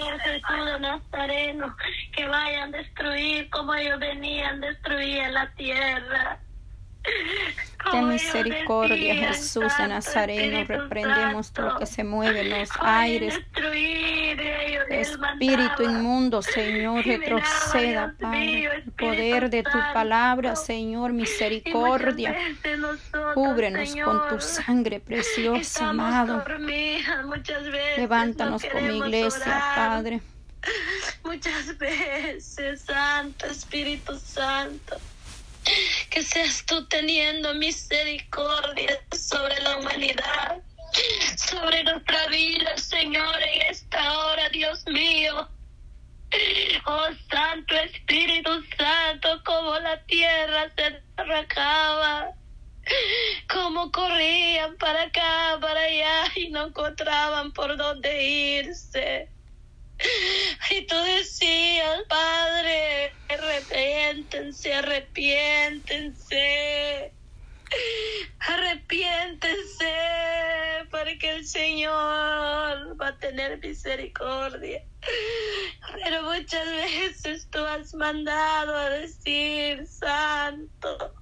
Señor Jesús de Nazareno, que vayan a destruir como ellos venían, destruir la tierra. Ten misericordia, Jesús de Nazareno. Reprendemos todo lo que se mueve en los aires. Espíritu inmundo, Señor, retroceda, Padre. El poder de tu palabra, Señor, misericordia. Cúbrenos con tu sangre preciosa, amado. Levántanos como iglesia, Padre. Muchas veces, Santo Espíritu Santo que seas tú teniendo misericordia sobre la humanidad, sobre nuestra vida, Señor, en esta hora, Dios mío. Oh Santo Espíritu Santo, como la tierra se arrancaba, como corrían para acá, para allá y no encontraban por dónde irse. Y tú decías, Padre, arrepiéntense, arrepiéntense. Arrepiéntense, porque el Señor va a tener misericordia. Pero muchas veces tú has mandado a decir, Santo.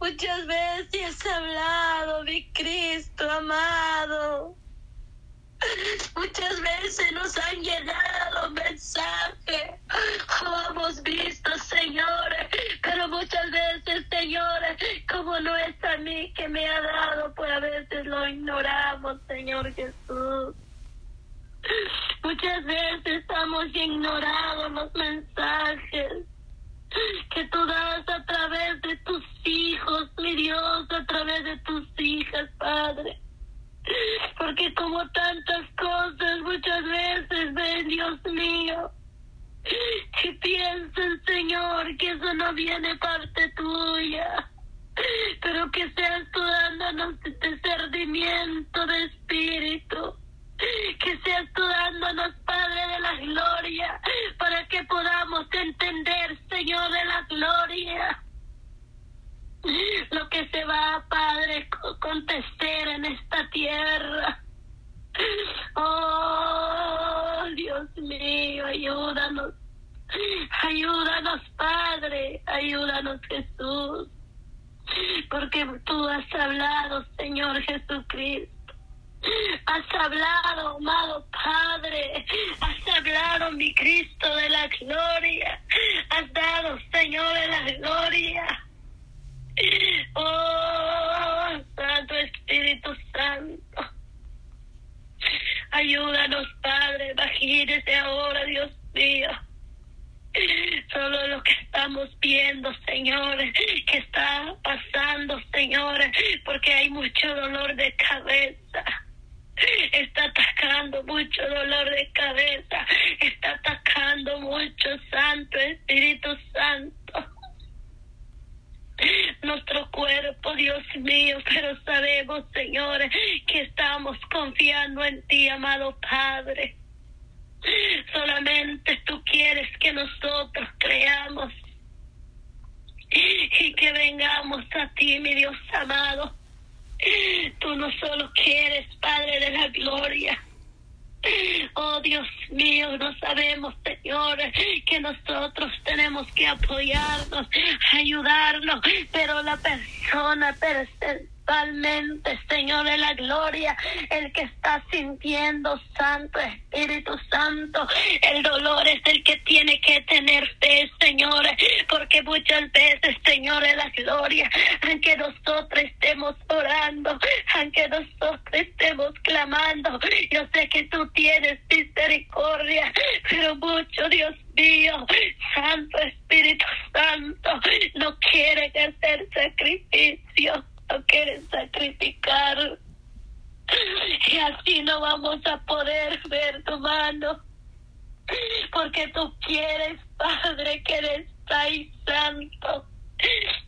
Muchas veces has hablado, mi Cristo amado. Muchas veces nos han llegado mensajes, como hemos visto, señores, pero muchas veces, señores, como no es a mí que me ha dado, pues a veces lo ignoramos, Señor Jesús. Muchas veces estamos ignorando los mensajes que tú das a través de tus hijos, mi Dios, a través de tus hijas, Padre porque como tantas cosas muchas veces ven, Dios mío, que piensan, Señor, que eso no viene parte tuya, pero que seas tú dándonos discernimiento de espíritu, que seas tú dándonos, Padre de la gloria, para que podamos entender, Señor de la gloria lo que se va, Padre, contestar en esta tierra. Oh, Dios mío, ayúdanos. Ayúdanos, Padre. Ayúdanos, Jesús. Porque tú has hablado, Señor Jesucristo. Has hablado, amado Padre. Has hablado, mi Cristo de la gloria. Has dado, Señor, de la gloria Oh, Santo Espíritu Santo. Ayúdanos, Padre. Imagínese ahora, Dios mío. Solo lo que estamos viendo, señores, que está pasando, señores, porque hay mucho dolor de cabeza. Está atacando mucho dolor de cabeza. Está atacando mucho, Santo Espíritu Santo nuestro cuerpo, Dios mío, pero sabemos, Señor, que estamos confiando en ti, amado Padre. Solamente tú quieres que nosotros creamos y vengamos a ti, mi Dios amado. Tú no solo quieres, Padre de la gloria, Oh Dios mío, no sabemos, Señor, que nosotros tenemos que apoyarnos, ayudarnos, pero la persona principalmente, Señor de la gloria, el que está sintiendo, Santo Espíritu Santo, el dolor es el que tiene que tener fe, Señor, porque muchas veces, Señor de la gloria, aunque nosotros estemos orando, aunque nosotros estemos clamando, yo sé que tú tienes misericordia, pero mucho, Dios mío, Santo Espíritu Santo, no quieren hacer sacrificio, quieren sacrificar. Y así no vamos a poder ver tu mano, porque tú quieres, Padre, que eres santo,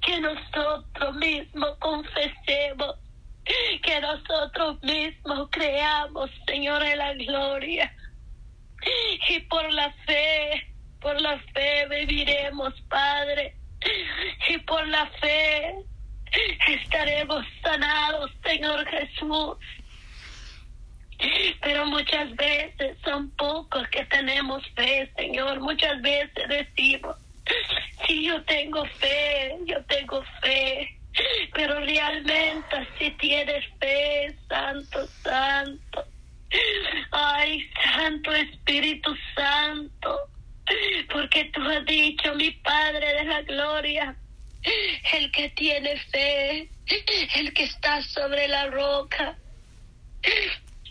que nosotros mismos confesemos que nosotros mismos creamos, Señor, de la gloria. Y por la fe, por la fe viviremos, Padre. Y por la fe estaremos sanados, Señor Jesús. Pero muchas veces son pocos tenemos fe, Señor. Muchas veces decimos, si yo tengo fe, yo tengo fe. Pero realmente si tienes fe, Santo, Santo. Ay, Santo Espíritu Santo. Porque tú has dicho, mi Padre de la Gloria, el que tiene fe, el que está sobre la roca.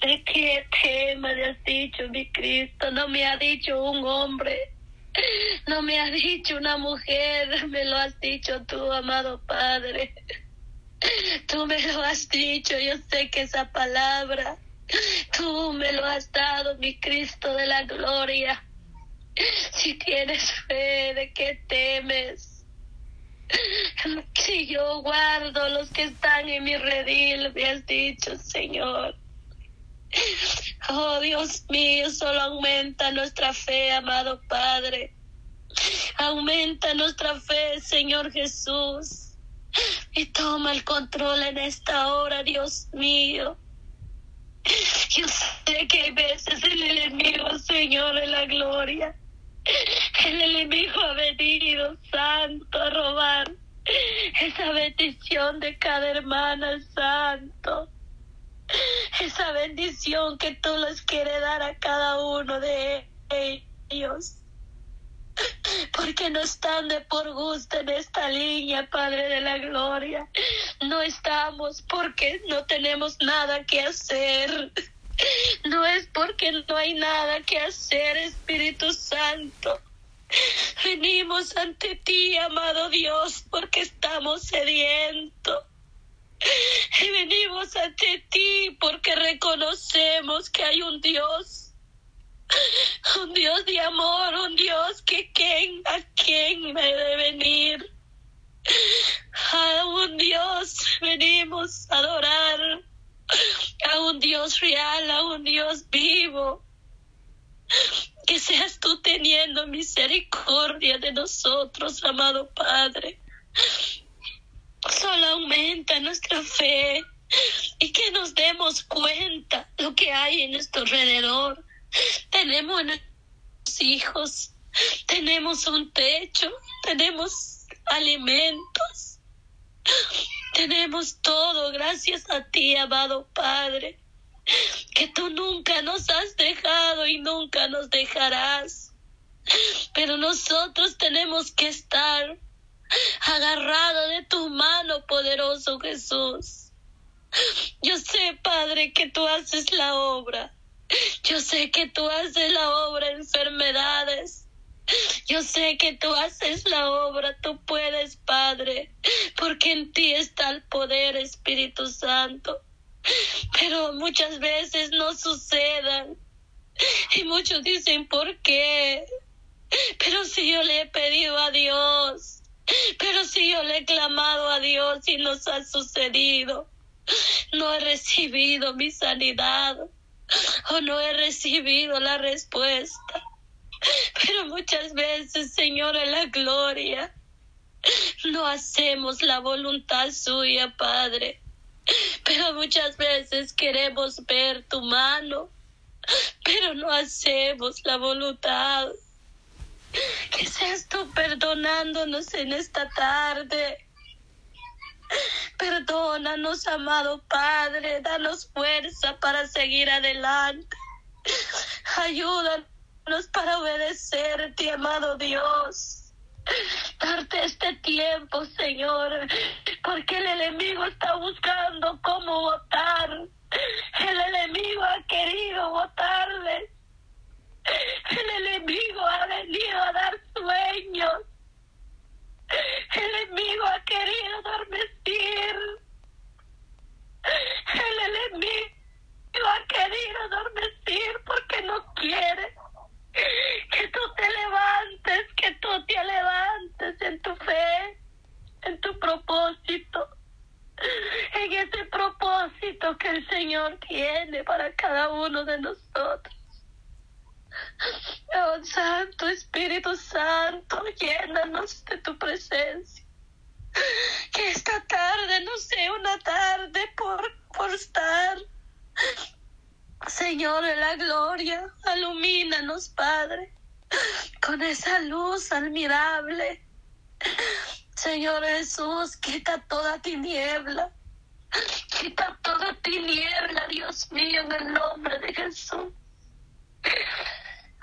¿De qué tema le has dicho, mi Cristo? No me ha dicho un hombre, no me ha dicho una mujer, me lo has dicho tú, amado Padre. Tú me lo has dicho, yo sé que esa palabra, tú me lo has dado, mi Cristo de la gloria. Si tienes fe, ¿de qué temes? Si yo guardo los que están en mi redil, me has dicho, Señor. Oh Dios mío, solo aumenta nuestra fe, amado Padre. Aumenta nuestra fe, Señor Jesús. Y toma el control en esta hora, Dios mío. Yo sé que hay veces el enemigo, Señor, de la gloria. El enemigo ha venido, santo, a robar esa bendición de cada hermana, santo. Esa bendición que tú les quieres dar a cada uno de ellos. Porque no están de por gusto en esta línea, Padre de la Gloria. No estamos porque no tenemos nada que hacer. No es porque no hay nada que hacer, Espíritu Santo. Venimos ante ti, amado Dios, porque estamos sedientos. Y venimos ante ti porque reconocemos que hay un Dios, un Dios de amor, un Dios que quien, a quien me debe venir. A un Dios venimos a adorar, a un Dios real, a un Dios vivo. Que seas tú teniendo misericordia de nosotros, amado Padre solo aumenta nuestra fe y que nos demos cuenta lo que hay en nuestro alrededor. Tenemos hijos, tenemos un techo, tenemos alimentos, tenemos todo gracias a ti, amado Padre, que tú nunca nos has dejado y nunca nos dejarás. Pero nosotros tenemos que estar agarrado de tu mano, poderoso Jesús. Yo sé, Padre, que tú haces la obra. Yo sé que tú haces la obra enfermedades. Yo sé que tú haces la obra, tú puedes, Padre, porque en ti está el poder, Espíritu Santo. Pero muchas veces no sucedan. Y muchos dicen, ¿por qué? Pero si yo le he pedido a Dios, pero si yo le he clamado a Dios y nos ha sucedido, no he recibido mi sanidad o no he recibido la respuesta. Pero muchas veces, Señor, en la gloria, no hacemos la voluntad suya, Padre. Pero muchas veces queremos ver tu mano, pero no hacemos la voluntad ¿Qué seas tú perdonándonos en esta tarde? Perdónanos, amado Padre, danos fuerza para seguir adelante. Ayúdanos para obedecerte, amado Dios. Darte este tiempo, Señor, porque el enemigo está buscando cómo votar. El enemigo ha querido votarles el enemigo ha venido a dar sueños. El enemigo ha querido adormecer. El enemigo ha querido adormecer porque no quiere que tú te levantes, que tú te levantes en tu fe, en tu propósito, en ese propósito que el Señor tiene para cada uno de nosotros. Oh Santo Espíritu Santo, llénanos de tu presencia. Que esta tarde no sea una tarde por, por estar Señor de la gloria, alumínanos, Padre, con esa luz admirable. Señor Jesús, quita toda tiniebla. Quita toda tiniebla, Dios mío, en el nombre de Jesús.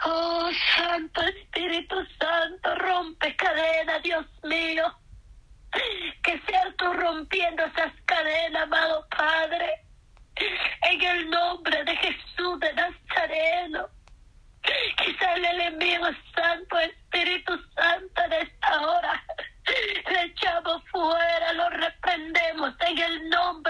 Oh, Santo Espíritu Santo, rompe cadenas, Dios mío. Que seas tú rompiendo esas cadenas, amado Padre. En el nombre de Jesús de Nazareno. Quizá el enemigo Santo, Espíritu Santo, en esta hora le echamos fuera, lo reprendemos en el nombre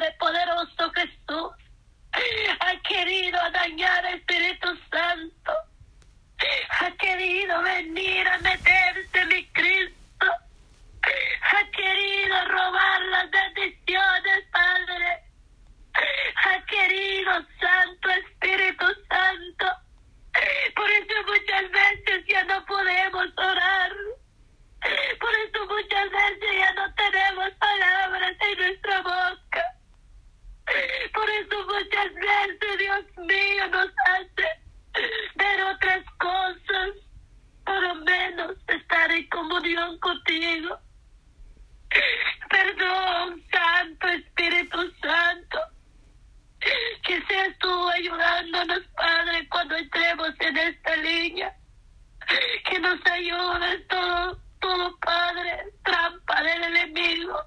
Que nos ayudes todo, todo, Padre, trampa del enemigo.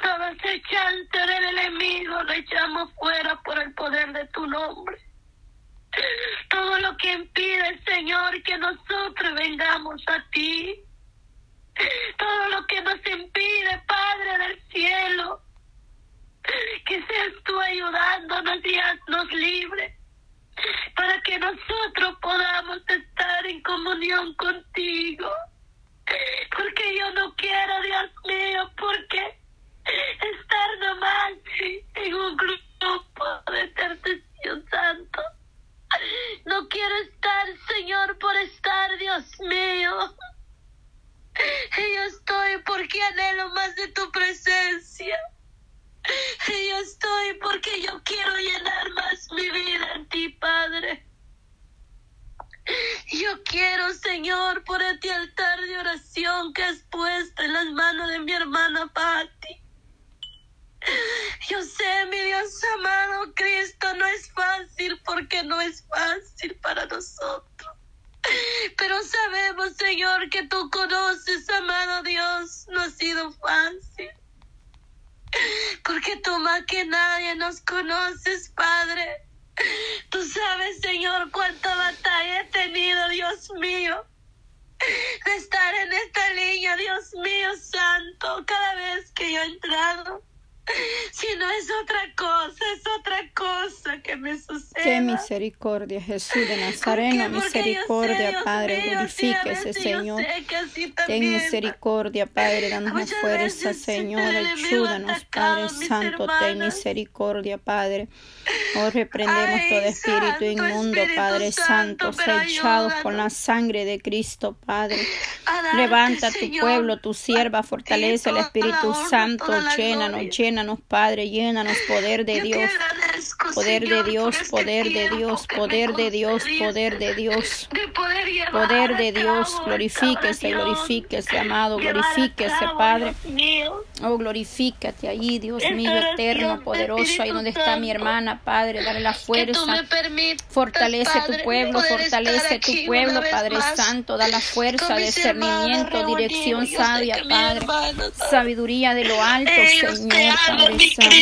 Toda chance del enemigo lo echamos fuera por el poder de tu nombre todo lo que impide, Señor, que nosotros vengamos a ti. Todo lo que nos impide, Padre del cielo, que seas tú ayudándonos y haznos libres Ni. Porque tú más que nadie nos conoces, Padre. Tú sabes, Señor, cuánta batalla he tenido, Dios mío, de estar en esta línea, Dios mío, santo, cada vez que yo he entrado. Si no es otra cosa, es otra cosa que me sucede. Qué misericordia, Jesús de Nazareno, misericordia, Padre, glorifíquese, Señor. Ten misericordia, Padre, danos fuerza, Señor, ayúdanos, Padre Santo, ten misericordia, Padre. Oh, reprendemos todo espíritu inmundo, Padre Santo, sellados con la sangre de Cristo, Padre. Levanta tu pueblo, tu sierva, fortalece el Espíritu Santo, llénanos, llénanos llénanos, Padre, llénanos, poder de Dios, poder de Dios, poder de Dios, poder de Dios, poder de Dios, poder de Dios, glorifíquese, glorifíquese, amado, glorifíquese, Padre. Oh, glorifícate allí, Dios mío, eterno, poderoso, ahí donde está mi hermana, Padre, dale la fuerza, fortalece tu pueblo, fortalece tu pueblo, Padre Santo, da la fuerza, discernimiento, dirección sabia, Padre, sabiduría de lo alto, Señor. Padre Santo.